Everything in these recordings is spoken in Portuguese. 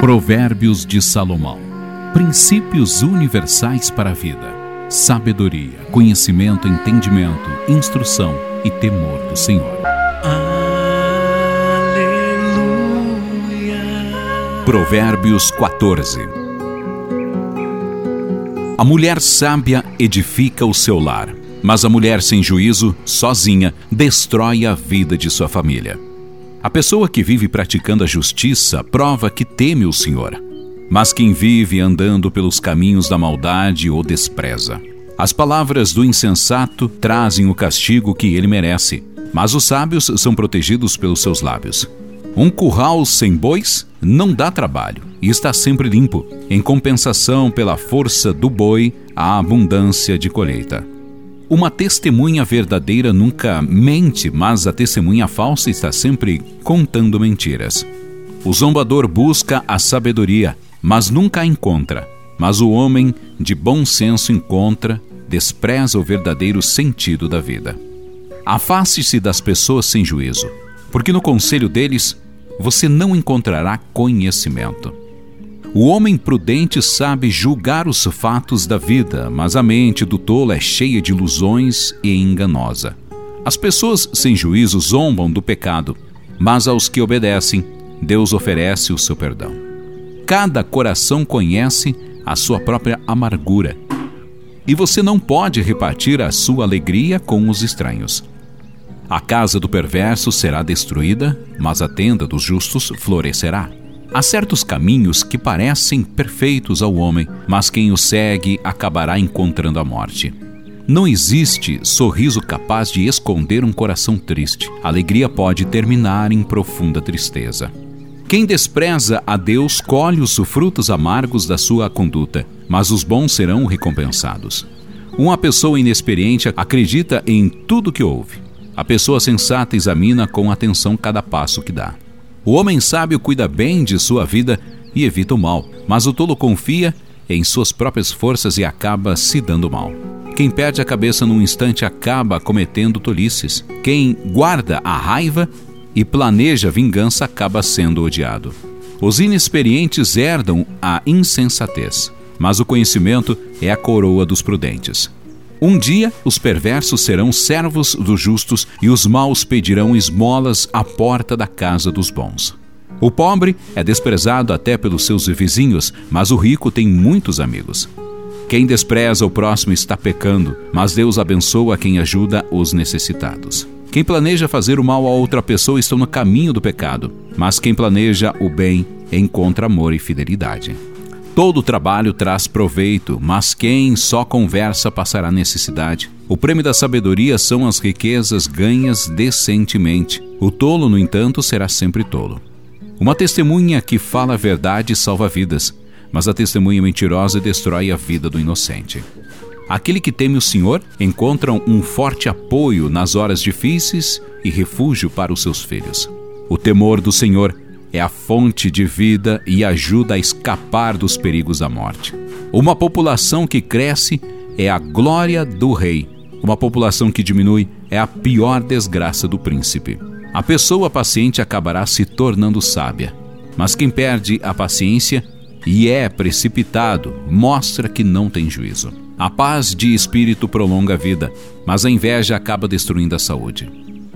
Provérbios de Salomão. Princípios universais para a vida. Sabedoria, conhecimento, entendimento, instrução e temor do Senhor. Aleluia. Provérbios 14. A mulher sábia edifica o seu lar, mas a mulher sem juízo, sozinha, destrói a vida de sua família. A pessoa que vive praticando a justiça prova que teme o Senhor, mas quem vive andando pelos caminhos da maldade o despreza. As palavras do insensato trazem o castigo que ele merece, mas os sábios são protegidos pelos seus lábios. Um curral sem bois não dá trabalho e está sempre limpo. Em compensação pela força do boi, há abundância de colheita. Uma testemunha verdadeira nunca mente, mas a testemunha falsa está sempre contando mentiras. O zombador busca a sabedoria, mas nunca a encontra. Mas o homem de bom senso encontra, despreza o verdadeiro sentido da vida. Afaste-se das pessoas sem juízo, porque no conselho deles você não encontrará conhecimento. O homem prudente sabe julgar os fatos da vida, mas a mente do tolo é cheia de ilusões e enganosa. As pessoas sem juízo zombam do pecado, mas aos que obedecem, Deus oferece o seu perdão. Cada coração conhece a sua própria amargura, e você não pode repartir a sua alegria com os estranhos. A casa do perverso será destruída, mas a tenda dos justos florescerá. Há certos caminhos que parecem perfeitos ao homem, mas quem os segue acabará encontrando a morte. Não existe sorriso capaz de esconder um coração triste. A alegria pode terminar em profunda tristeza. Quem despreza a Deus colhe os frutos amargos da sua conduta, mas os bons serão recompensados. Uma pessoa inexperiente acredita em tudo que ouve. A pessoa sensata examina com atenção cada passo que dá. O homem sábio cuida bem de sua vida e evita o mal, mas o tolo confia em suas próprias forças e acaba se dando mal. Quem perde a cabeça num instante acaba cometendo tolices. Quem guarda a raiva e planeja vingança acaba sendo odiado. Os inexperientes herdam a insensatez, mas o conhecimento é a coroa dos prudentes. Um dia os perversos serão servos dos justos e os maus pedirão esmolas à porta da casa dos bons. O pobre é desprezado até pelos seus vizinhos, mas o rico tem muitos amigos. Quem despreza o próximo está pecando, mas Deus abençoa quem ajuda os necessitados. Quem planeja fazer o mal a outra pessoa está no caminho do pecado, mas quem planeja o bem encontra amor e fidelidade. Todo trabalho traz proveito, mas quem só conversa passará necessidade. O prêmio da sabedoria são as riquezas ganhas decentemente. O tolo, no entanto, será sempre tolo. Uma testemunha que fala a verdade salva vidas, mas a testemunha mentirosa destrói a vida do inocente. Aquele que teme o Senhor encontra um forte apoio nas horas difíceis e refúgio para os seus filhos. O temor do Senhor é a fonte de vida e ajuda a escapar dos perigos da morte. Uma população que cresce é a glória do rei. Uma população que diminui é a pior desgraça do príncipe. A pessoa paciente acabará se tornando sábia, mas quem perde a paciência e é precipitado mostra que não tem juízo. A paz de espírito prolonga a vida, mas a inveja acaba destruindo a saúde.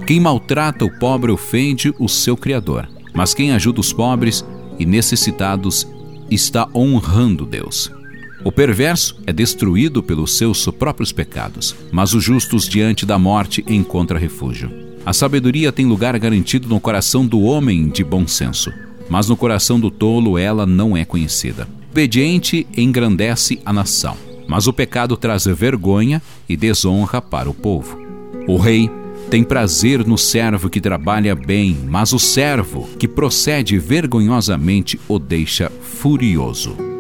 Quem maltrata o pobre ofende o seu Criador mas quem ajuda os pobres e necessitados está honrando Deus. O perverso é destruído pelos seus próprios pecados, mas os justos diante da morte encontram refúgio. A sabedoria tem lugar garantido no coração do homem de bom senso, mas no coração do tolo ela não é conhecida. Obediente engrandece a nação, mas o pecado traz vergonha e desonra para o povo. O rei tem prazer no servo que trabalha bem, mas o servo que procede vergonhosamente o deixa furioso.